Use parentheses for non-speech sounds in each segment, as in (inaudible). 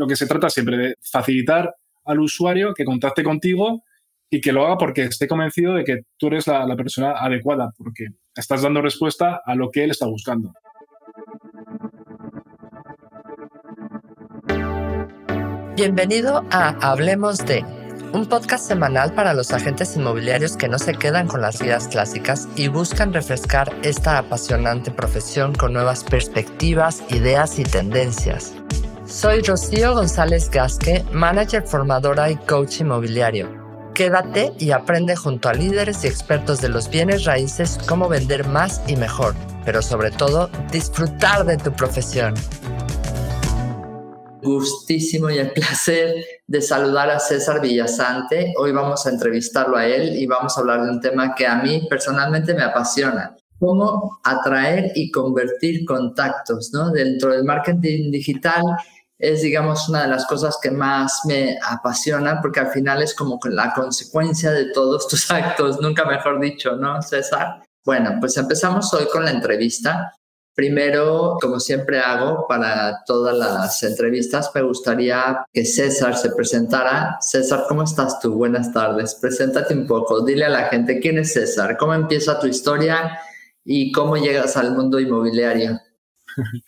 lo que se trata siempre de facilitar al usuario que contacte contigo y que lo haga porque esté convencido de que tú eres la, persona adecuada, porque estás dando respuesta a lo que él está buscando. Bienvenido a Hablemos de, un podcast semanal para los agentes inmobiliarios que no se quedan con las guías clásicas y buscan refrescar esta apasionante profesión con nuevas perspectivas, ideas y tendencias. Soy Rocío González Gasque, manager formadora y coach inmobiliario. Quédate y aprende junto a líderes y expertos de los bienes raíces cómo vender más y mejor, pero sobre todo disfrutar de tu profesión gustísimo y el placer de saludar a César Villasante. Hoy vamos a entrevistarlo a él y vamos a hablar de un tema que a mí personalmente me apasiona. Cómo atraer y convertir contactos, ¿no? Dentro del marketing digital es, digamos, una de las cosas que más me apasiona porque al final es como la consecuencia de todos tus (laughs) actos, nunca mejor dicho, ¿no, César? Bueno, pues empezamos hoy con la entrevista. Primero, como siempre hago para todas las entrevistas, me gustaría que César se presentara. César, ¿cómo estás tú? Buenas tardes. Preséntate un poco. Dile a la gente quién es César, cómo empieza tu historia y cómo llegas al mundo inmobiliario. (laughs)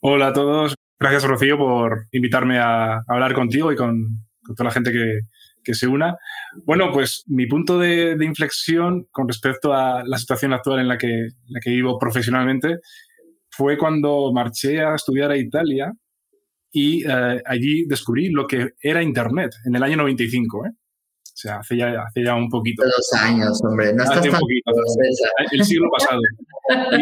Hola a todos. Gracias, Rocío, por invitarme a hablar contigo y con, toda la gente que, que se una. Bueno, pues mi punto de, inflexión con respecto a la situación actual en la que, la que vivo profesionalmente fue cuando marché a estudiar a Italia y eh, allí descubrí lo que era Internet en el año 95. ¿eh? O sea, hace ya, hace ya un poquito. Dos años, hombre. No hace un poquito, el siglo pasado.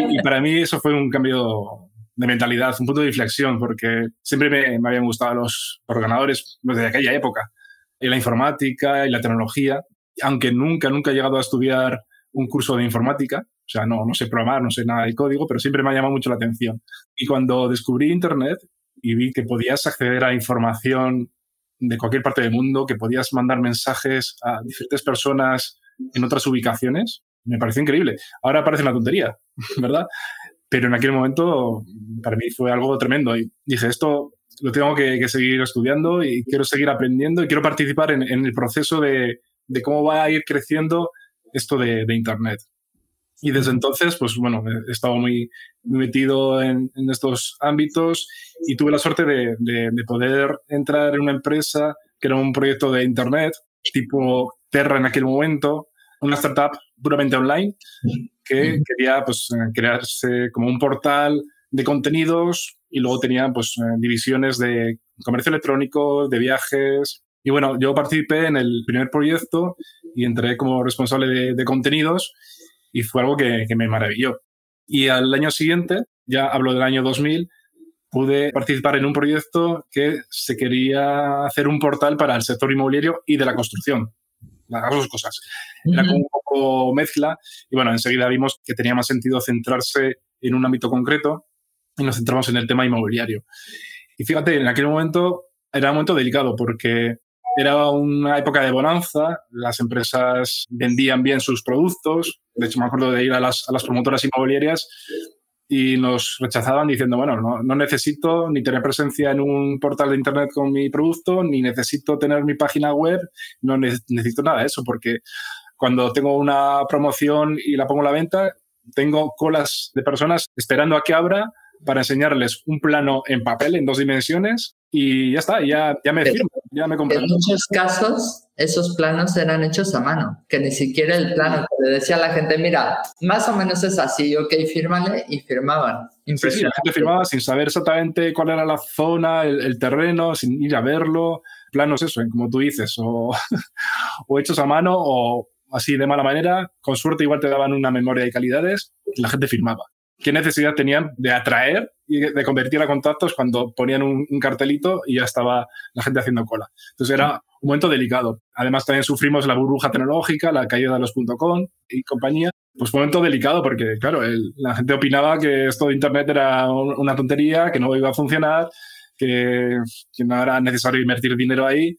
Y, para mí eso fue un cambio de mentalidad, un punto de inflexión, porque siempre me, habían gustado los ordenadores desde aquella época y la informática y la tecnología, aunque nunca, nunca he llegado a estudiar un curso de informática, o sea, no, no sé programar, no sé nada de código, pero siempre me ha llamado mucho la atención. Y cuando descubrí Internet y vi que podías acceder a información de cualquier parte del mundo, que podías mandar mensajes a diferentes personas en otras ubicaciones, me pareció increíble. Ahora parece una tontería, (laughs) ¿verdad? Pero en aquel momento para mí fue algo tremendo y dije, esto lo tengo que, seguir estudiando y quiero seguir aprendiendo y quiero participar en, el proceso de, cómo va a ir creciendo esto de, Internet. Y desde entonces, pues bueno, he estado muy, metido en, estos ámbitos y tuve la suerte de, poder entrar en una empresa que era un proyecto de Internet, tipo Terra en aquel momento, una startup puramente online que quería pues, crearse como un portal de contenidos y luego tenían pues, eh, divisiones de comercio electrónico, de viajes. Y bueno, yo participé en el primer proyecto y entré como responsable de, contenidos y fue algo que, me maravilló. Y al año siguiente, ya hablo del año 2000, pude participar en un proyecto que se quería hacer un portal para el sector inmobiliario y de la construcción. Las dos cosas. Era como un poco mezcla y bueno, enseguida vimos que tenía más sentido centrarse en un ámbito concreto y nos centramos en el tema inmobiliario. Y fíjate, en aquel momento era un momento delicado porque era una época de bonanza, las empresas vendían bien sus productos, de hecho me acuerdo de ir a las, a las promotoras inmobiliarias y nos rechazaban diciendo, bueno, no, necesito ni tener presencia en un portal de Internet con mi producto, ni necesito tener mi página web, no necesito nada de eso, porque cuando tengo una promoción y la pongo a la venta, tengo colas de personas esperando a que abra para enseñarles un plano en papel en dos dimensiones y ya está, ya, ya me firmo, ya me En muchos casos, esos planos eran hechos a mano, que ni siquiera el plano le decía a la gente, mira, más o menos es así, ok, fírmale, y firmaban. Impresionante. Sí, la gente firmaba sin saber exactamente cuál era la zona, el, terreno, sin ir a verlo. Planos, eso, como tú dices, o, (laughs) o hechos a mano o así de mala manera. Con suerte, igual te daban una memoria de calidades y la gente firmaba qué necesidad tenían de atraer y de convertir a contactos cuando ponían un, cartelito y ya estaba la gente haciendo cola. Entonces era un momento delicado. Además también sufrimos la burbuja tecnológica, la caída de los .com y compañía. Pues un momento delicado porque, claro, la gente opinaba que esto de Internet era una tontería, que no iba a funcionar, que, no era necesario invertir dinero ahí.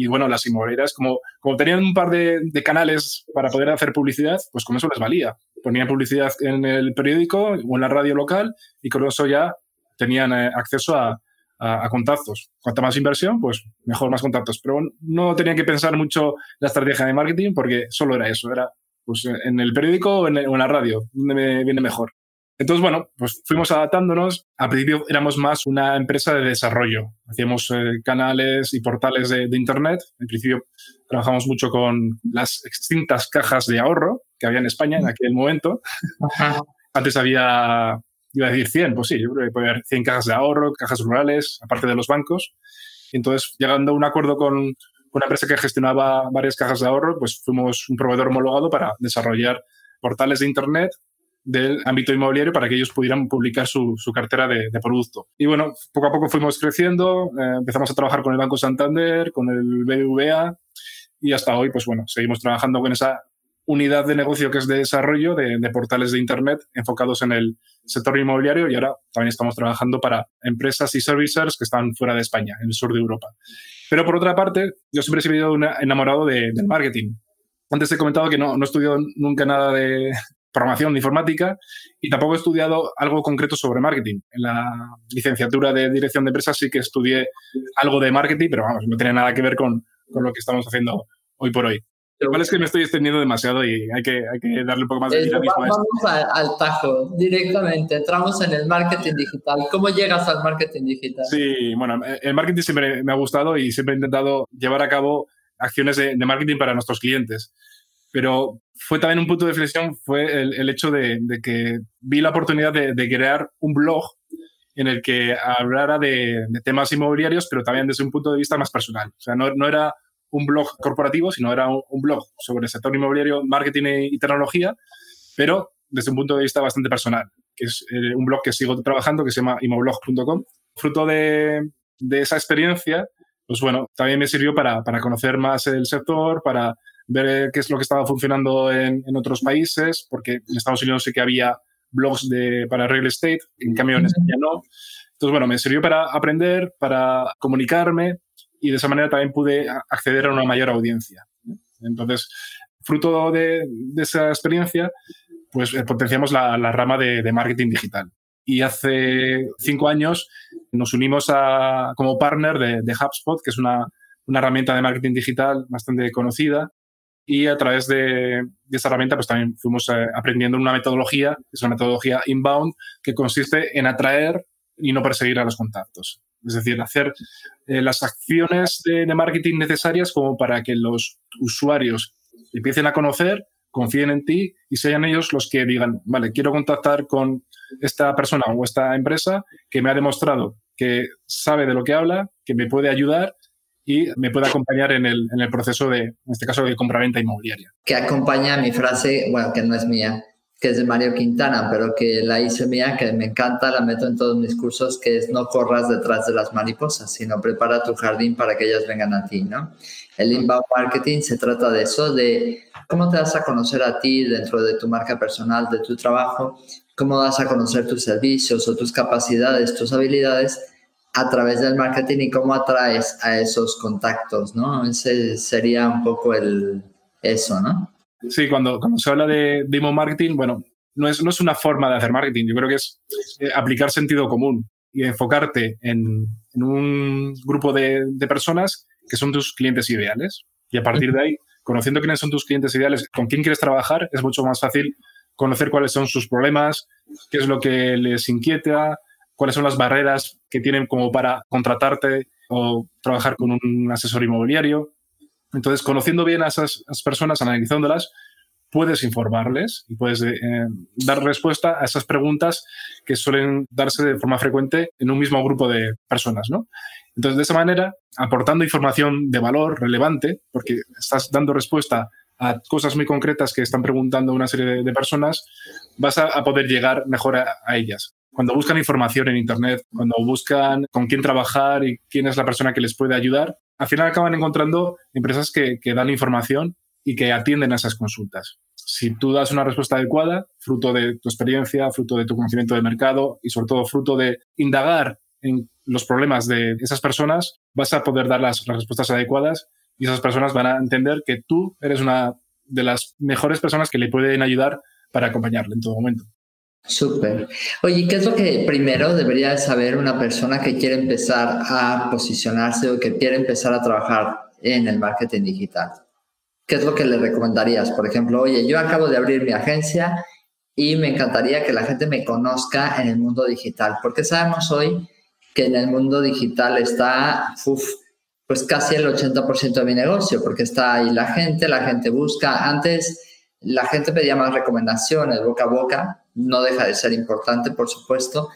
Y bueno, las inmobiliarias, como, como tenían un par de, canales para poder hacer publicidad, pues con eso les valía ponían publicidad en el periódico o en la radio local y con eso ya tenían eh, acceso a, a, contactos. Cuanta más inversión, pues mejor más contactos. Pero no tenía que pensar mucho la estrategia de marketing porque solo era eso, era pues, en el periódico o en, la radio, donde me viene mejor. Entonces, bueno, pues fuimos adaptándonos. Al principio éramos más una empresa de desarrollo. Hacíamos eh, canales y portales de, Internet. En principio trabajamos mucho con las extintas cajas de ahorro que había en España en aquel momento. (laughs) Antes había iba a decir 100, pues sí, yo creo que puede haber 100 cajas de ahorro, cajas rurales, aparte de los bancos. Entonces, llegando a un acuerdo con una empresa que gestionaba varias cajas de ahorro, pues fuimos un proveedor homologado para desarrollar portales de Internet del ámbito inmobiliario para que ellos pudieran publicar su, cartera de, producto. Y bueno, poco a poco fuimos creciendo, eh, empezamos a trabajar con el Banco Santander, con el BBVA y hasta hoy, pues bueno, seguimos trabajando con esa unidad de negocio que es de desarrollo de, portales de Internet enfocados en el sector inmobiliario y ahora también estamos trabajando para empresas y servicers que están fuera de España, en el sur de Europa. Pero por otra parte, yo siempre he sido enamorado del marketing. Antes he comentado que no, no he estudiado nunca nada de programación de informática y tampoco he estudiado algo concreto sobre marketing. En la licenciatura de dirección de empresas sí que estudié algo de marketing, pero vamos, no tiene nada que ver con, con lo que estamos haciendo hoy por hoy. Lo cual es que me estoy extendiendo demasiado y hay que, hay que darle un poco más de dinamismo a esto. Vamos al tajo, directamente. Entramos en el marketing digital. ¿Cómo llegas al marketing digital? Sí, bueno, el marketing siempre me ha gustado y siempre he intentado llevar a cabo acciones de, marketing para nuestros clientes. Pero fue también un punto de reflexión, fue el, hecho de, que vi la oportunidad de, crear un blog en el que hablara de, temas inmobiliarios, pero también desde un punto de vista más personal. O sea, no, no era un blog corporativo, sino era un blog sobre el sector inmobiliario, marketing y tecnología, pero desde un punto de vista bastante personal, que es eh, un blog que sigo trabajando que se llama imoblog.com. Fruto de, de, esa experiencia, pues bueno, también me sirvió para, para, conocer más el sector, para ver qué es lo que estaba funcionando en, en, otros países, porque en Estados Unidos sí que había blogs de, para real estate, en cambio en España no. Entonces, bueno, me sirvió para aprender, para comunicarme y de esa manera también pude acceder a una mayor audiencia. Entonces, fruto de, esa experiencia, pues eh, potenciamos la, rama de, marketing digital. Y hace cinco años nos unimos a, como partner de, HubSpot, que es una, herramienta de marketing digital bastante conocida. Y a través de, esa herramienta, pues también fuimos eh, aprendiendo una metodología, que es una metodología inbound, que consiste en atraer y no perseguir a los contactos. Es decir, hacer eh, las acciones de, marketing necesarias como para que los usuarios empiecen a conocer, confíen en ti y sean ellos los que digan, vale, quiero contactar con esta persona o esta empresa que me ha demostrado que sabe de lo que habla, que me puede ayudar y me puede acompañar en el, en el proceso de, en este caso, de compra-venta inmobiliaria. Que acompaña mi frase, bueno, que no es mía, que es de Mario Quintana, pero que la hice mía, que me encanta, la meto en todos mis cursos, que es no corras detrás de las mariposas, sino prepara tu jardín para que ellas vengan a ti, ¿no? El inbound marketing se trata de eso, de cómo te vas a conocer a ti dentro de tu marca personal, de tu trabajo, cómo vas a conocer tus servicios o tus capacidades, tus habilidades a través del marketing y cómo atraes a esos contactos, ¿no? Ese sería un poco el eso, ¿no? Sí, cuando, cuando se habla de demo marketing, bueno, no es, no es una forma de hacer marketing, yo creo que es eh, aplicar sentido común y enfocarte en, en un grupo de, de, personas que son tus clientes ideales. Y a partir de ahí, conociendo quiénes son tus clientes ideales, con quién quieres trabajar, es mucho más fácil conocer cuáles son sus problemas, qué es lo que les inquieta, cuáles son las barreras que tienen como para contratarte o trabajar con un asesor inmobiliario. Entonces, conociendo bien a esas, personas, analizándolas, puedes informarles y puedes eh, dar respuesta a esas preguntas que suelen darse de forma frecuente en un mismo grupo de personas, ¿no? Entonces, de esa manera, aportando información de valor relevante, porque estás dando respuesta a cosas muy concretas que están preguntando una serie de, personas, vas a, poder llegar mejor a, a ellas cuando buscan información en Internet, cuando buscan con quién trabajar y quién es la persona que les puede ayudar, al final acaban encontrando empresas que, dan información y que atienden a esas consultas. Si tú das una respuesta adecuada, fruto de tu experiencia, fruto de tu conocimiento del mercado y sobre todo fruto de indagar en los problemas de esas personas, vas a poder dar las, respuestas adecuadas y esas personas van a entender que tú eres una de las mejores personas que le pueden ayudar para acompañarle en todo momento. Súper. Oye, ¿qué es lo que primero debería saber una persona que quiere empezar a posicionarse o que quiere empezar a trabajar en el marketing digital? ¿Qué es lo que le recomendarías? Por ejemplo, oye, yo acabo de abrir mi agencia y me encantaría que la gente me conozca en el mundo digital, porque sabemos hoy que en el mundo digital está, pues casi el 80% de mi negocio, porque está ahí la gente, la gente busca. Antes la gente pedía más recomendaciones, boca a boca, no deja de ser importante, por supuesto,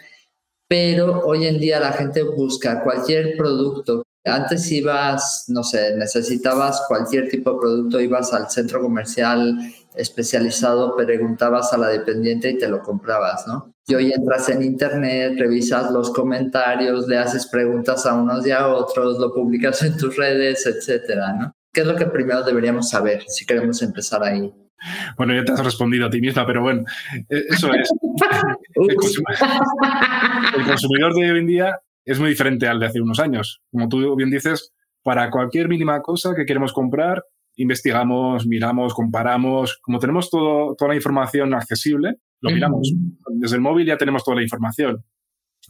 pero hoy en día la gente busca cualquier producto. Antes ibas, no sé, necesitabas cualquier tipo de producto, ibas al centro comercial especializado, preguntabas a la dependiente y te lo comprabas, ¿no? Y hoy entras en internet, revisas los comentarios, le haces preguntas a unos y a otros, lo publicas en tus redes, etcétera, ¿no? ¿Qué es lo que primero deberíamos saber si queremos empezar ahí? Bueno, ya te has respondido a ti misma, pero bueno, e-, eso es. (laughs) el, consumidor, de hoy en día es muy diferente al de hace unos años. Como tú bien dices, para cualquier mínima cosa que queremos comprar, investigamos, miramos, comparamos. Como tenemos todo, toda la información accesible, lo miramos. Desde el móvil ya tenemos toda la información.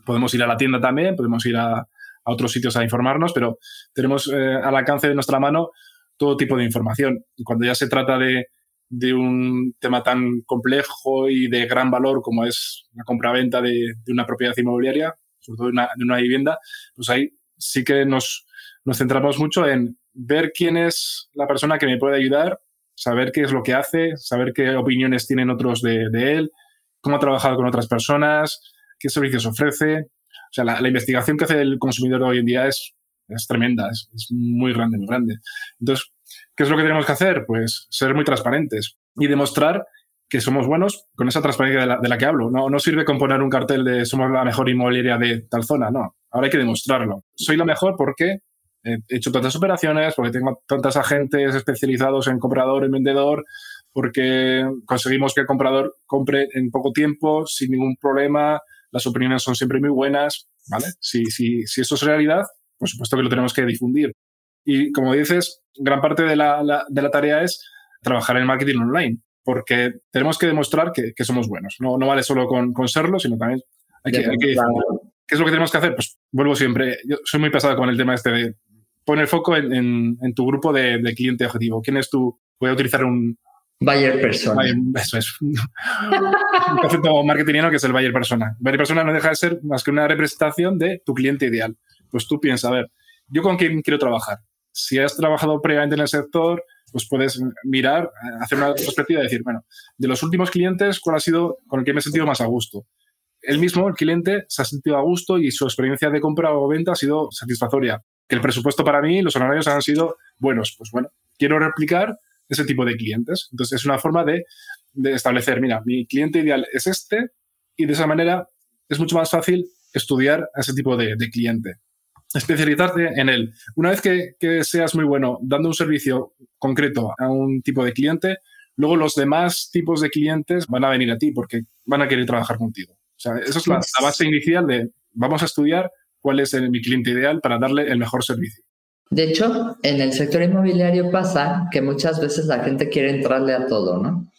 Podemos ir a la tienda también, podemos ir a, otros sitios a informarnos, pero tenemos eh, al alcance de nuestra mano todo tipo de información. Y cuando ya se trata de, de un tema tan complejo y de gran valor como es la compra-venta de, una propiedad inmobiliaria, sobre todo de una, vivienda, pues ahí sí que nos, nos centramos mucho en ver quién es la persona que me puede ayudar, saber qué es lo que hace, saber qué opiniones tienen otros de, él, cómo ha trabajado con otras personas, qué servicios ofrece. O sea, la, investigación que hace el consumidor hoy en día es, es tremenda, es, es, muy grande, muy grande. Entonces, ¿Qué es lo que tenemos que hacer? Pues ser muy transparentes y demostrar que somos buenos con esa transparencia de la, que hablo. No, no sirve con poner un cartel de somos la mejor inmobiliaria de tal zona, no. Ahora hay que demostrarlo. Soy la mejor porque he hecho tantas operaciones, porque tengo tantos agentes especializados en comprador, en vendedor, porque conseguimos que el comprador compre en poco tiempo, sin ningún problema, las opiniones son siempre muy buenas, ¿vale? Si, si, si eso es realidad, por supuesto que lo tenemos que difundir. Y como dices, gran parte de la, de la tarea es trabajar en marketing online, porque tenemos que demostrar que, que somos buenos. No, no vale solo con, con serlo, sino también hay que, hay que ¿Qué es lo que tenemos que hacer? Pues vuelvo siempre, yo soy muy pesado con el tema este de poner foco en, en, tu grupo de, de, cliente objetivo. ¿Quién es tu? Voy a utilizar un... Buyer persona. eso es. (laughs) un concepto marketingiano que es el buyer persona. Buyer persona no deja de ser más que una representación de tu cliente ideal. Pues tú piensas, a ver, ¿yo con quién quiero trabajar? Si has trabajado previamente en el sector, pues puedes mirar, hacer una perspectiva y decir, bueno, de los últimos clientes, ¿cuál ha sido con el que me he sentido más a gusto? El mismo, el cliente, se ha sentido a gusto y su experiencia de compra o venta ha sido satisfactoria. Que el presupuesto para mí, los honorarios han sido buenos. Pues bueno, quiero replicar ese tipo de clientes. Entonces es una forma de, establecer, mira, mi cliente ideal es este y de esa manera es mucho más fácil estudiar a ese tipo de cliente especializarte en él. Una vez que, seas muy bueno dando un servicio concreto a un tipo de cliente, luego los demás tipos de clientes van a venir a ti porque van a querer trabajar contigo. O sea, esa es la, base inicial de vamos a estudiar cuál es mi cliente ideal para darle el mejor servicio. De hecho, en el sector inmobiliario pasa que muchas veces la gente quiere entrarle a todo, ¿no?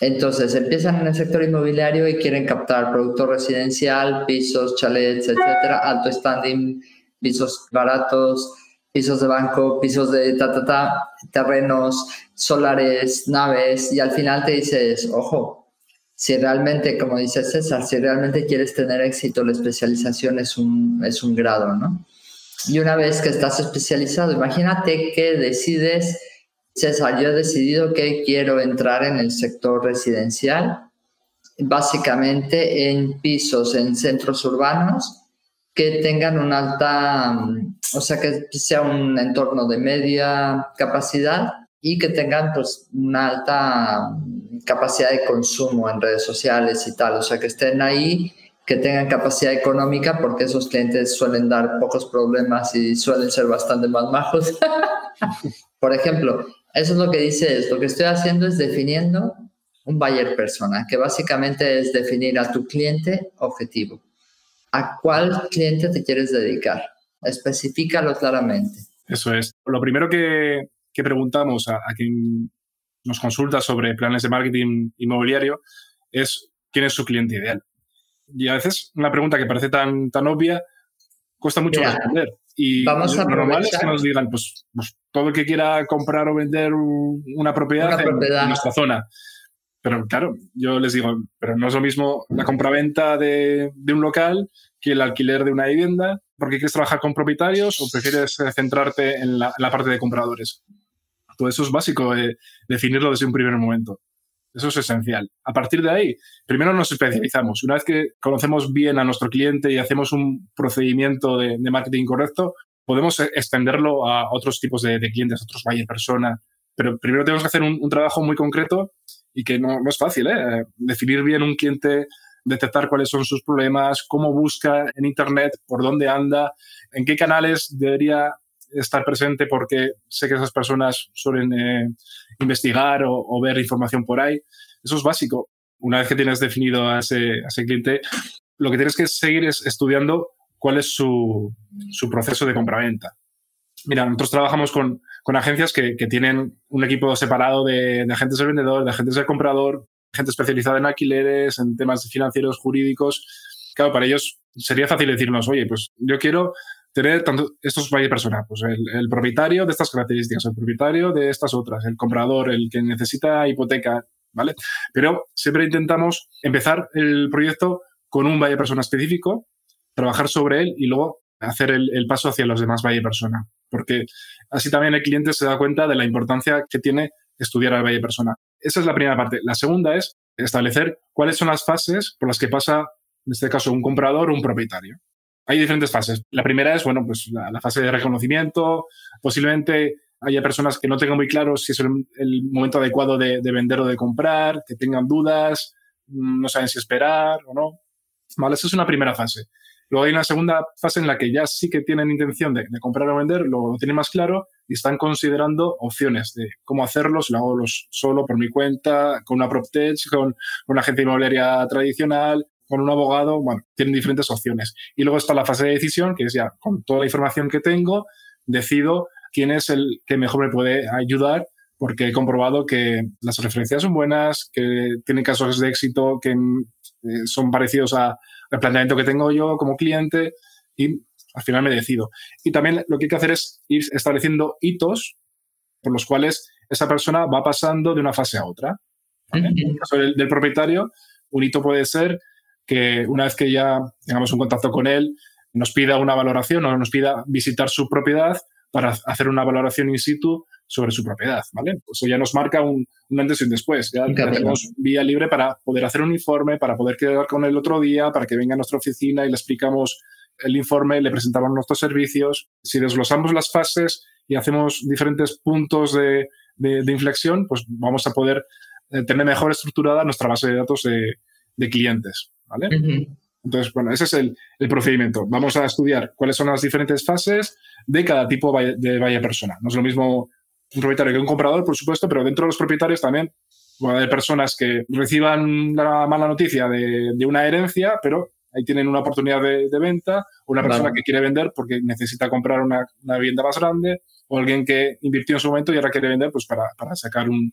Entonces empiezan en el sector inmobiliario y quieren captar producto residencial, pisos, chalets, etcétera, alto standing, pisos baratos, pisos de banco, pisos de ta, ta, ta, terrenos, solares, naves, y al final te dices, ojo, si realmente, como dice César, si realmente quieres tener éxito, la especialización es un, es un grado, ¿no? Y una vez que estás especializado, imagínate que decides, César, yo he decidido que quiero entrar en el sector residencial, básicamente en pisos en centros urbanos, que tengan una alta, o sea, que sea un entorno de media capacidad y que tengan pues una alta capacidad de consumo en redes sociales y tal, o sea, que estén ahí, que tengan capacidad económica porque esos clientes suelen dar pocos problemas y suelen ser bastante más majos. (laughs) Por ejemplo, eso es lo que dice, es lo que estoy haciendo es definiendo un buyer persona, que básicamente es definir a tu cliente objetivo. ¿A cuál cliente te quieres dedicar? Especifícalo claramente. Eso es. Lo primero que, preguntamos a, quien nos consulta sobre planes de marketing inmobiliario es quién es su cliente ideal. Y a veces una pregunta que parece tan, tan obvia cuesta mucho responder. Y vamos a lo normal es que nos digan, pues, pues, todo el que quiera comprar o vender una propiedad, En, nuestra zona. Pero claro, yo les digo, pero no es lo mismo la compraventa de, de un local que el alquiler de una vivienda, porque quieres trabajar con propietarios o prefieres eh, centrarte en la, parte de compradores. Todo eso es básico, eh, definirlo desde un primer momento. Eso es esencial. A partir de ahí, primero nos especializamos. Una vez que conocemos bien a nuestro cliente y hacemos un procedimiento de, marketing correcto, podemos e, extenderlo a otros tipos de, clientes, a otros buyer persona. Pero primero tenemos que hacer un, trabajo muy concreto y que no, es fácil. ¿eh? Definir bien un cliente, detectar cuáles son sus problemas, cómo busca en Internet, por dónde anda, en qué canales debería estar presente porque sé que esas personas suelen eh, investigar o, ver información por ahí. Eso es básico. Una vez que tienes definido a ese, cliente, lo que tienes que seguir es estudiando cuál es su, proceso de compraventa. Mira, nosotros trabajamos con, agencias que, tienen un equipo separado de, agentes del vendedor, de agentes del comprador, gente especializada en alquileres, en temas financieros, jurídicos. Claro, para ellos sería fácil decirnos, oye, pues yo quiero tener tanto estos de personas, pues el, propietario de estas características, el propietario de estas otras, el comprador, el que necesita hipoteca, ¿vale? Pero siempre intentamos empezar el proyecto con un valle persona específico, trabajar sobre él y luego hacer el, paso hacia los demás valle persona, porque así también el cliente se da cuenta de la importancia que tiene estudiar al valle persona. Esa es la primera parte. La segunda es establecer cuáles son las fases por las que pasa, en este caso, un comprador o un propietario hay diferentes fases. La primera es, bueno, pues la, fase de reconocimiento. Posiblemente haya personas que no tengan muy claro si es el, momento adecuado de, vender o de comprar, que tengan dudas, mm, no saben si esperar o no. Vale, esa es una primera fase. Luego hay una segunda fase en la que ya sí que tienen intención de, comprar o vender, lo, tienen más claro y están considerando opciones de cómo hacerlo, si lo hago solo por mi cuenta, con una PropTech, con una agencia inmobiliaria tradicional, con un abogado, bueno, tienen diferentes opciones. Y luego está la fase de decisión, que es ya con toda la información que tengo, decido quién es el que mejor me puede ayudar, porque he comprobado que las referencias son buenas, que tienen casos de éxito que eh, son parecidos al planteamiento que tengo yo como cliente y al final me decido. Y también lo que hay que hacer es ir estableciendo hitos por los cuales esa persona va pasando de una fase a otra. En el caso del propietario, un hito puede ser que una vez que ya tengamos un contacto con él, nos pida una valoración o nos pida visitar su propiedad para hacer una valoración in situ sobre su propiedad, ¿vale? Pues eso ya nos marca un, antes y un después. Ya tenemos vía libre para poder hacer un informe, para poder quedar con él otro día, para que venga a nuestra oficina y le explicamos el informe, le presentamos nuestros servicios. Si desglosamos las fases y hacemos diferentes puntos de, inflexión, pues vamos a poder eh, tener mejor estructurada nuestra base de datos de clientes. Entonces, bueno, ese es el, procedimiento. Vamos a estudiar cuáles son las diferentes fases de cada tipo de vaya persona. No es lo mismo un propietario que un comprador, por supuesto, pero dentro de los propietarios también va a haber personas que reciban la mala noticia de, una herencia, pero ahí tienen una oportunidad de, venta, o una persona que quiere vender porque necesita comprar una, vivienda más grande, o alguien que invirtió en su momento y ahora quiere vender pues para, sacar un,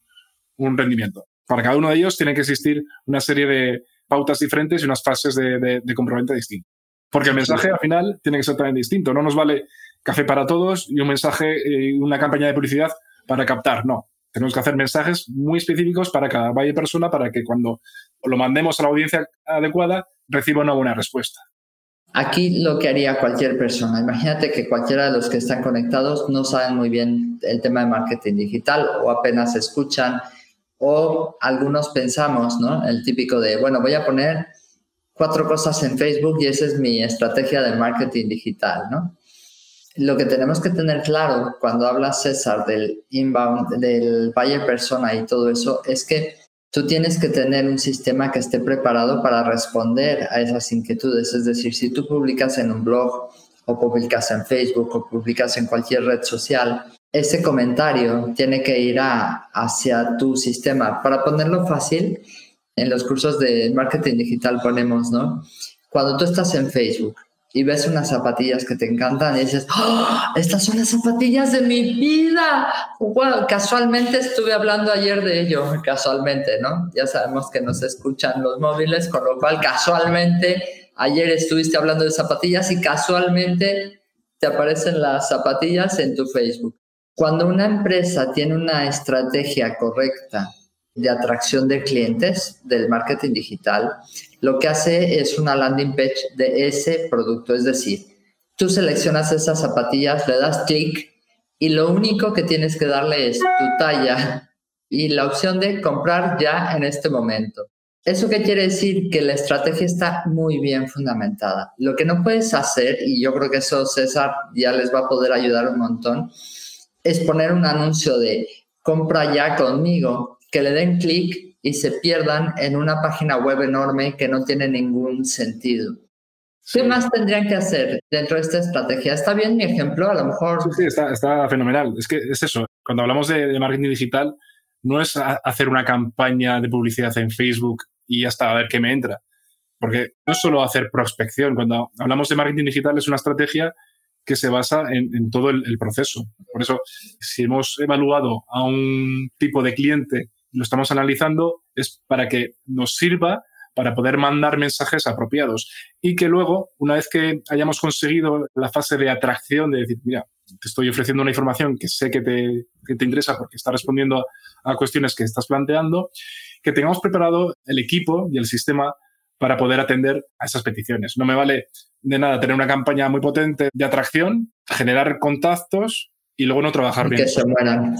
un rendimiento. Para cada uno de ellos tiene que existir una serie de, pautas diferentes y unas fases de, de, de distintas. Porque el mensaje al final tiene que ser también distinto. No nos vale café para todos y un mensaje y una campaña de publicidad para captar. No. Tenemos que hacer mensajes muy específicos para cada valle persona para que cuando lo mandemos a la audiencia adecuada reciba una buena respuesta. Aquí lo que haría cualquier persona, imagínate que cualquiera de los que están conectados no saben muy bien el tema de marketing digital o apenas escuchan o algunos pensamos, ¿no? El típico de, bueno, voy a poner cuatro cosas en Facebook y esa es mi estrategia de marketing digital, ¿no? Lo que tenemos que tener claro cuando habla César del inbound, del buyer persona y todo eso, es que tú tienes que tener un sistema que esté preparado para responder a esas inquietudes. Es decir, si tú publicas en un blog o publicas en Facebook o publicas en cualquier red social, ese comentario tiene que ir hacia tu sistema. Para ponerlo fácil, en los cursos de marketing digital ponemos, ¿no? Cuando tú estás en Facebook y ves unas zapatillas que te encantan y dices, ¡Oh, estas son las zapatillas de mi vida. Casualmente estuve hablando ayer de ello, casualmente, ¿no? Ya sabemos que nos escuchan los móviles, con lo cual casualmente ayer estuviste hablando de zapatillas y casualmente te aparecen las zapatillas en tu Facebook. Cuando una empresa tiene una estrategia correcta de atracción de clientes del marketing digital, lo que hace es una landing page de ese producto. Es decir, tú seleccionas esas zapatillas, le das clic y lo único que tienes que darle es tu talla y la opción de comprar ya en este momento. ¿Eso qué quiere decir? Que la estrategia está muy bien fundamentada. Lo que no puedes hacer, y yo creo que eso César ya les va a poder ayudar un montón, es poner un anuncio de compra ya conmigo que le den clic y se pierdan en una página web enorme que no tiene ningún sentido. ¿Qué más tendrían que hacer dentro de esta estrategia? ¿Está bien mi ejemplo? A lo mejor... Sí, está, está, fenomenal. Es que es eso. Cuando hablamos de, marketing digital, no es hacer una campaña de publicidad en Facebook y hasta a ver qué me entra. Porque no es solo hacer prospección. Cuando hablamos de marketing digital es una estrategia que se basa en, todo el, proceso. Por eso, si hemos evaluado a un tipo de cliente lo estamos analizando es para que nos sirva para poder mandar mensajes apropiados y que luego, una vez que hayamos conseguido la fase de atracción, de decir, mira, te estoy ofreciendo una información que sé que te, te interesa porque está respondiendo a cuestiones que estás planteando, que tengamos preparado el equipo y el sistema para poder atender a esas peticiones. No me vale de nada tener una campaña muy potente de atracción, generar contactos y luego no trabajar bien. Que se mueran.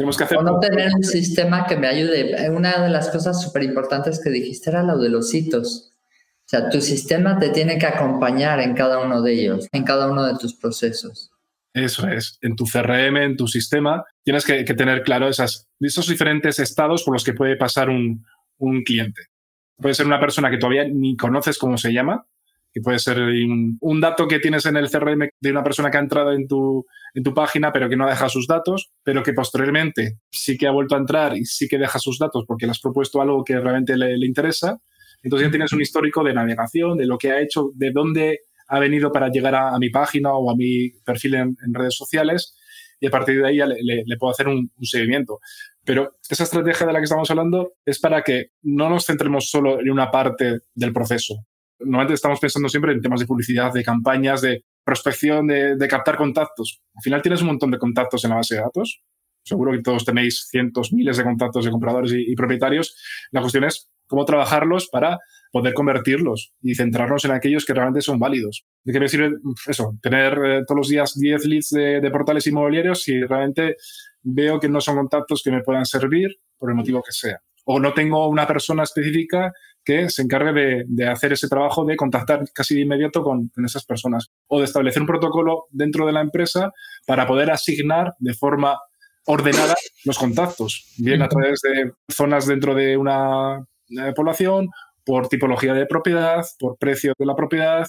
Tenemos que hacer... O no tener un sistema que me ayude. Una de las cosas súper importantes que dijiste era lo de los hitos. O sea, tu sistema te tiene que acompañar en cada uno de ellos, en cada uno de tus procesos. Eso es, en tu CRM, en tu sistema, tienes que, tener claro esas, esos diferentes estados por los que puede pasar un, un cliente. Puede ser una persona que todavía ni conoces cómo se llama, que puede ser un, dato que tienes en el CRM de una persona que ha entrado en tu, en tu página pero que no ha dejado sus datos, pero que posteriormente sí que ha vuelto a entrar y sí que deja sus datos porque le has propuesto algo que realmente le, interesa. Entonces ya tienes un histórico de navegación, de lo que ha hecho, de dónde ha venido para llegar a, mi página o a mi perfil en, redes sociales y a partir de ahí le, puedo hacer un, seguimiento. Pero esa estrategia de la que estamos hablando es para que no nos centremos solo en una parte del proceso, normalmente estamos pensando siempre en temas de publicidad, de campañas, de prospección, de, captar contactos. Al final tienes un montón de contactos en la base de datos. Seguro que todos tenéis cientos, miles de contactos de compradores y, propietarios. La cuestión es cómo trabajarlos para poder convertirlos y centrarnos en aquellos que realmente son válidos. ¿De qué me sirve eso? Tener eh, todos los días 10 leads de, de, portales inmobiliarios si realmente veo que no son contactos que me puedan servir por el motivo que sea. O no tengo una persona específica que se encargue de, hacer ese trabajo de contactar casi de inmediato con, esas personas o de establecer un protocolo dentro de la empresa para poder asignar de forma ordenada los contactos, bien a través de zonas dentro de una eh, población, por tipología de propiedad, por precio de la propiedad,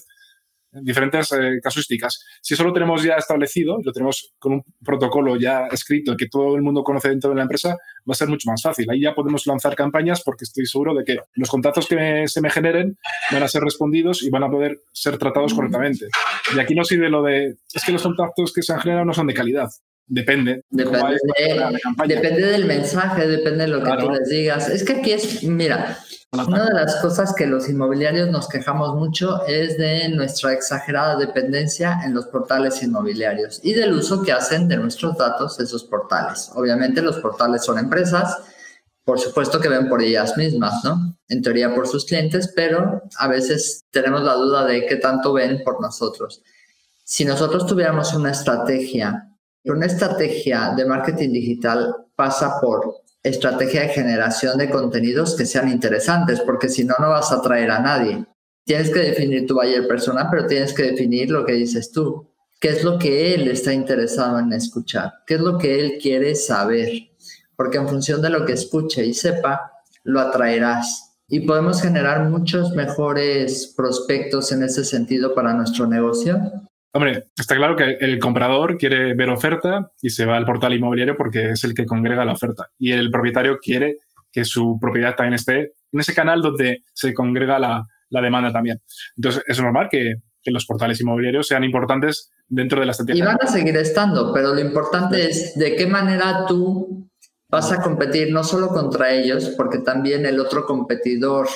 diferentes eh, casuísticas. Si eso lo tenemos ya establecido, lo tenemos con un protocolo ya escrito que todo el mundo conoce dentro de la empresa, va a ser mucho más fácil. Ahí ya podemos lanzar campañas porque estoy seguro de que los contactos que se me generen van a ser respondidos y van a poder ser tratados correctamente. Y aquí no sirve lo de, es que los contactos que se han generado no son de calidad. Depende. Depende, depende del mensaje, depende de lo que tú les digas. Es que aquí es, mira, una de las cosas que los inmobiliarios nos quejamos mucho es de nuestra exagerada dependencia en los portales inmobiliarios y del uso que hacen de nuestros datos esos portales. Obviamente los portales son empresas, por supuesto que ven por ellas mismas, ¿no? En teoría por sus clientes, pero a veces tenemos la duda de qué tanto ven por nosotros. Si nosotros tuviéramos una estrategia, una estrategia de marketing digital pasa por estrategia de generación de contenidos que sean interesantes, porque si no, no vas a atraer a nadie. Tienes que definir tu buyer persona, pero tienes que definir lo que dices tú. ¿Qué es lo que él está interesado en escuchar? ¿Qué es lo que él quiere saber? Porque en función de lo que escuche y sepa, lo atraerás. Y podemos generar muchos mejores prospectos en ese sentido para nuestro negocio Hombre, está claro que el comprador quiere ver oferta y se va al portal inmobiliario porque es el que congrega la oferta. Y el propietario quiere que su propiedad también esté en ese canal donde se congrega la, demanda también. Entonces, es normal que, que los portales inmobiliarios sean importantes dentro de la estrategia. Y van a seguir estando, pero lo importante es de qué manera tú vas a competir no solo contra ellos, porque también el otro competidor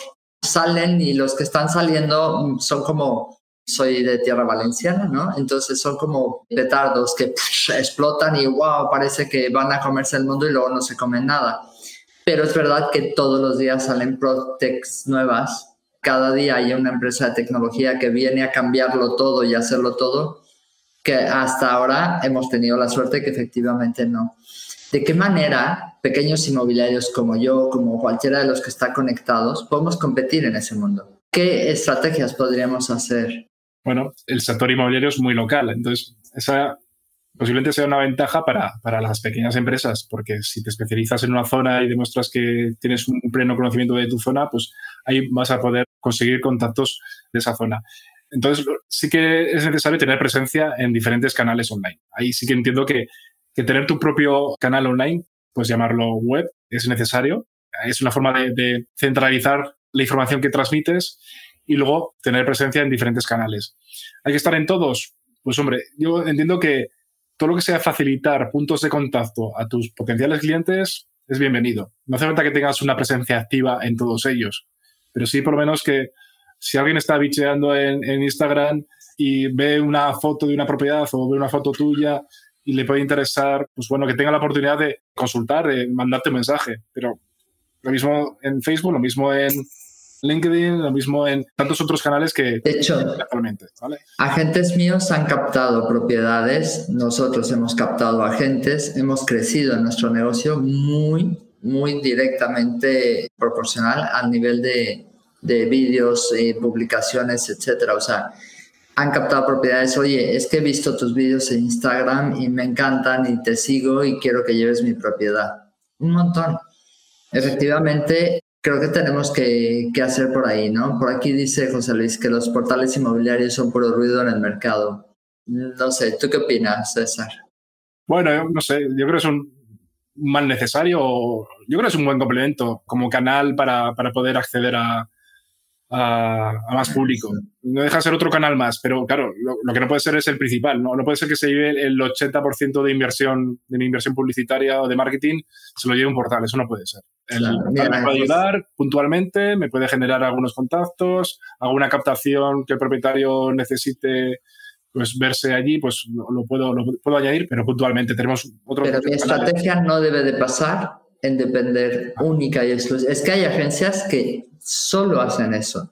salen y los que están saliendo son como, soy de tierra valenciana, ¿no? Entonces son como petardos que (laughs) explotan y wow, parece que van a comerse el mundo y luego no se comen nada. Pero es verdad que todos los días salen Protex nuevas cada día hay una empresa de tecnología que viene a cambiarlo todo y hacerlo todo, que hasta ahora hemos tenido la suerte que efectivamente no. ¿De qué manera pequeños inmobiliarios como yo, como cualquiera de los que está conectados, podemos competir en ese mundo? ¿Qué estrategias podríamos hacer? Bueno, el sector inmobiliario es muy local, entonces esa posiblemente sea una ventaja para, para, las pequeñas empresas, porque si te especializas en una zona y demuestras que tienes un pleno conocimiento de tu zona, pues ahí vas a poder conseguir contactos de esa zona. Entonces, sí que es necesario tener presencia en diferentes canales online. Ahí sí que entiendo que, que tener tu propio canal online, pues llamarlo web, es necesario. Es una forma de, de centralizar la información que transmites y luego tener presencia en diferentes canales. ¿Hay que estar en todos? Pues hombre, yo entiendo que todo lo que sea facilitar puntos de contacto a tus potenciales clientes es bienvenido. No hace falta que tengas una presencia activa en todos ellos, pero sí por lo menos que si alguien está bicheando en, Instagram y ve una foto de una propiedad o ve una foto tuya y le puede interesar, pues bueno, que tenga la oportunidad de consultar, de mandarte un mensaje. Pero lo mismo en Facebook, lo mismo en, LinkedIn, lo mismo en tantos otros canales que de hecho, actualmente. Agentes míos han captado propiedades, nosotros hemos captado agentes, hemos crecido en nuestro negocio muy, muy directamente proporcional al nivel de, de vídeos y publicaciones, etcétera. O sea, han captado propiedades, oye, es que he visto tus vídeos en Instagram y me encantan y te sigo y quiero que lleves mi propiedad. Un montón. Efectivamente, creo que tenemos que, hacer por ahí, ¿no? Por aquí dice José Luis que los portales inmobiliarios son puro ruido en el mercado. No sé, ¿tú qué opinas, César? Bueno, no sé, yo creo que es un mal necesario, yo creo que es un buen complemento como canal para, para poder acceder a, a, más público. No deja de ser otro canal más, pero claro, lo, que no puede ser es el principal. No, no puede ser que se lleve el 80% de inversión, de inversión publicitaria o de marketing, se lo lleve un portal. Eso no puede ser. El portal me puede ayudar puntualmente, me puede generar algunos contactos, alguna captación que el propietario necesite pues verse allí, pues lo, puedo, lo puedo añadir, pero puntualmente tenemos otro. Pero mi estrategia no debe de pasar en depender única y exclusiva. Es que hay agencias que solo hacen eso.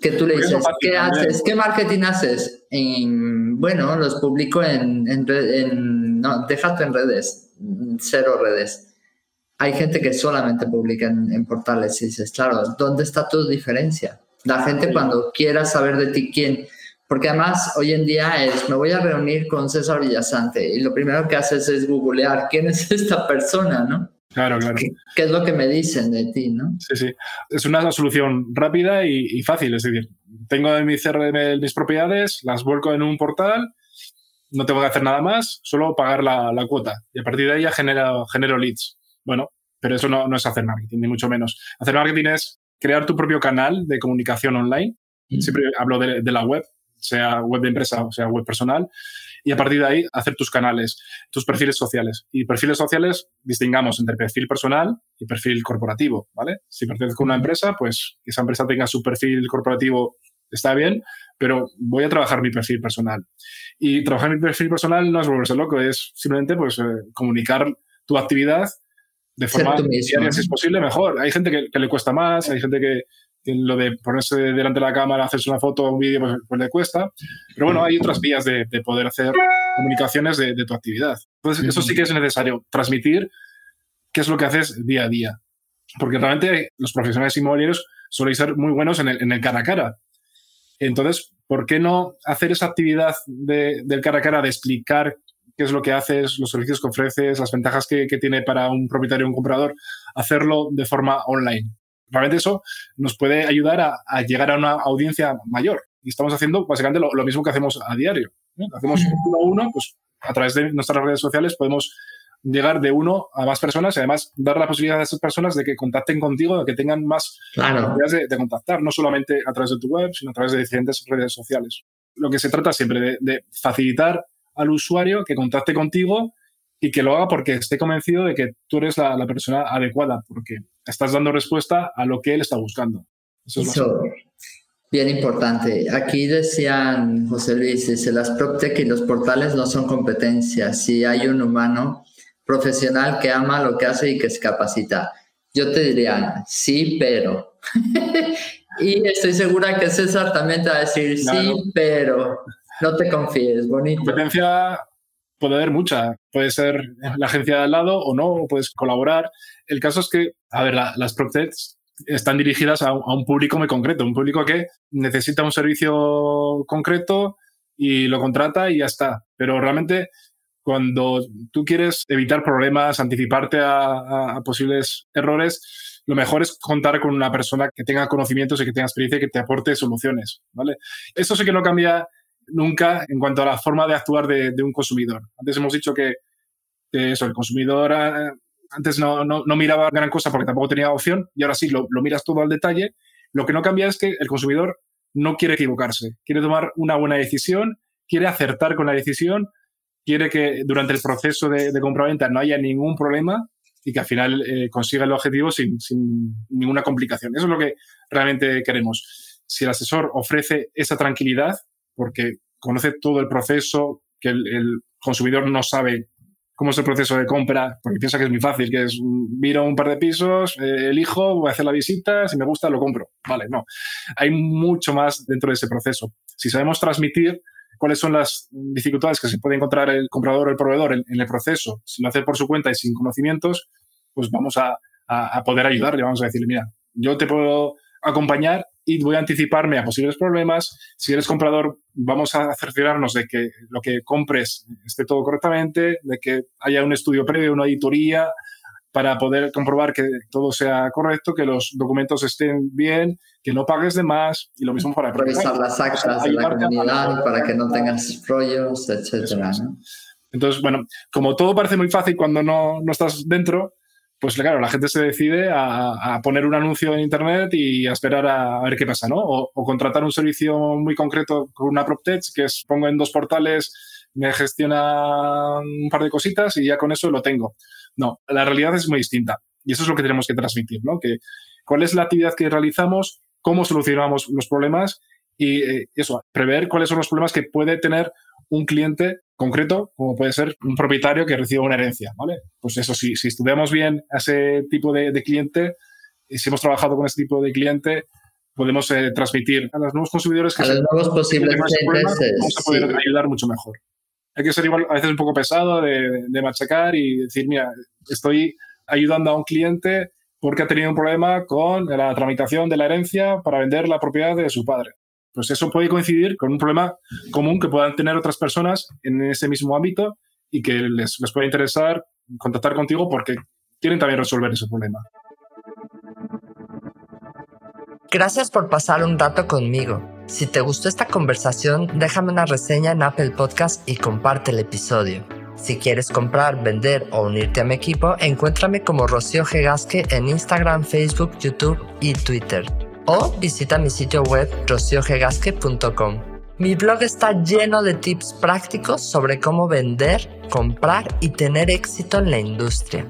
Que tú le dices, ¿qué haces? ¿Qué marketing haces? En, bueno, los publico en, en, no, déjate en redes, cero redes. Hay gente que solamente publica en, portales y dices, claro, ¿dónde está tu diferencia? La gente cuando quiera saber de ti quién, porque además hoy en día es, me voy a reunir con César Villasante y lo primero que haces es googlear quién es esta persona, ¿no? Claro, claro. ¿Qué, es lo que me dicen de ti, no? Sí, sí. Es una solución rápida y, fácil. Es decir, tengo en mi CRM mis propiedades, las vuelco en un portal, no tengo que hacer nada más, solo pagar la, cuota. Y a partir de ahí ya genero, genero leads. Bueno, pero eso no, es hacer marketing, ni mucho menos. Hacer marketing es crear tu propio canal de comunicación online. Mm. Siempre hablo de, de la web, sea web de empresa o sea web personal y a partir de ahí hacer tus canales, tus perfiles sociales. Y perfiles sociales distingamos entre perfil personal y perfil corporativo, ¿vale? Si pertenezco a una empresa, pues que esa empresa tenga su perfil corporativo está bien, pero voy a trabajar mi perfil personal. Y trabajar mi perfil personal no es volverse loco, es simplemente pues eh, comunicar tu actividad de forma diaria, si es posible, mejor. Hay gente que, le cuesta más, hay gente que, lo de ponerse delante de la cámara, hacerse una foto o un vídeo, pues, pues, le cuesta. Pero bueno, hay otras vías de, poder hacer comunicaciones de, tu actividad. Entonces, eso sí que es necesario, transmitir qué es lo que haces día a día. Porque realmente los profesionales inmobiliarios suelen ser muy buenos en el, cara a cara. Entonces, ¿por qué no hacer esa actividad del cara a cara, de explicar qué es lo que haces, los servicios que ofreces, las ventajas que, que tiene para un propietario o un comprador, hacerlo de forma online? Realmente eso nos puede ayudar a, llegar a una audiencia mayor. Y estamos haciendo básicamente lo, mismo que hacemos a diario. Hacemos uno a uno, pues a través de nuestras redes sociales podemos llegar de uno a más personas y además dar la posibilidad a esas personas de que contacten contigo, de que tengan más claro. de, de, contactar, no solamente a través de tu web, sino a través de diferentes redes sociales. lo que se trata siempre de, facilitar al usuario que contacte contigo y que lo haga porque esté convencido de que tú eres la, persona adecuada, porque estás dando respuesta a lo que él está buscando. Eso, es bien importante. Aquí decían, José Luis, dice, las PropTech y los portales no son competencias. Si hay un humano profesional que ama lo que hace y que se capacita. Yo te diría, sí, pero. (laughs) y estoy segura que César también te va a decir, sí, pero. No te confíes, bonito. Competencia puede haber mucha. Puede ser la agencia de al lado o no, puedes colaborar. El caso es que, a ver, las PropTechs están dirigidas a, un público muy concreto, un público que necesita un servicio concreto y lo contrata y ya está. Pero realmente cuando tú quieres evitar problemas, anticiparte a, posibles errores, lo mejor es contar con una persona que tenga conocimientos y que tenga experiencia y que te aporte soluciones, ¿vale? Esto sí que no cambia nunca en cuanto a la forma de actuar de, un consumidor. Antes hemos dicho que, eso, el consumidor eh, antes no, miraba gran cosa porque tampoco tenía opción y ahora sí, lo, lo miras todo al detalle. Lo que no cambia es que el consumidor no quiere equivocarse, quiere tomar una buena decisión, quiere acertar con la decisión quiere que durante el proceso de, de compra-venta no haya ningún problema y que al final eh, consiga el objetivo sin, ninguna complicación. Eso es lo que realmente queremos. Si el asesor ofrece esa tranquilidad, porque conoce todo el proceso, que el, consumidor no sabe cómo es el proceso de compra, porque piensa que es muy fácil, que es miro un par de pisos, eh, elijo, voy a hacer la visita, si me gusta lo compro. Vale, no. Hay mucho más dentro de ese proceso. Si sabemos transmitir cuáles son las dificultades que se puede encontrar el comprador o el proveedor en, el proceso, sin hacer por su cuenta y sin conocimientos, pues vamos a, poder ayudarle, vamos a decirle, mira, yo te puedo acompañar y voy a anticiparme a posibles problemas. Si eres comprador, vamos a cerciorarnos de que lo que compres esté todo correctamente, de que haya un estudio previo, una auditoría, para poder comprobar que todo sea correcto, que los documentos estén bien, que no pagues de más y lo mismo para revisar las actas de la comunidad para que no tengas rollos, etcétera. Entonces, bueno, como todo parece muy fácil cuando no, no estás dentro, pues claro, la gente se decide a, poner un anuncio en internet y a esperar a, ver qué pasa, ¿no? O, contratar un servicio muy concreto con una PropTech, que es pongo en dos portales, me gestiona un par de cositas y ya con eso lo tengo. No, la realidad es muy distinta. Y eso es lo que tenemos que transmitir, ¿no? Que cuál es la actividad que realizamos, cómo solucionamos los problemas y eh, eso, prever cuáles son los problemas que puede tener un cliente concreto, como puede ser un propietario que reciba una herencia, ¿vale? Pues eso, si, si estudiamos bien a ese tipo de, cliente, y si hemos trabajado con ese tipo de cliente, podemos eh, transmitir a los nuevos consumidores que a los nuevos posibles clientes vamos a poder ayudar mucho mejor hay que ser igual a veces un poco pesado de, de machacar y decir, mira, estoy ayudando a un cliente porque ha tenido un problema con la tramitación de la herencia para vender la propiedad de su padre. Pues eso puede coincidir con un problema común que puedan tener otras personas en ese mismo ámbito y que les, les puede interesar contactar contigo porque quieren también resolver ese problema. Gracias por pasar un rato conmigo. Si te gustó esta conversación, déjame una reseña en Apple Podcast y comparte el episodio. Si quieres comprar, vender o unirte a mi equipo, encuéntrame como Rocío Gegasque en Instagram, Facebook, YouTube y Twitter. O visita mi sitio web rociogegasque.com. Mi blog está lleno de tips prácticos sobre cómo vender, comprar y tener éxito en la industria.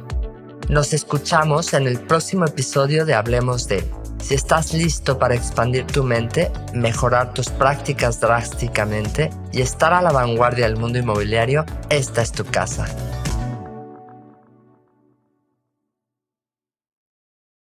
Nos escuchamos en el próximo episodio de Hablemos de si estás listo para expandir tu mente, mejorar tus prácticas drásticamente y estar a la vanguardia del mundo inmobiliario, esta es tu casa.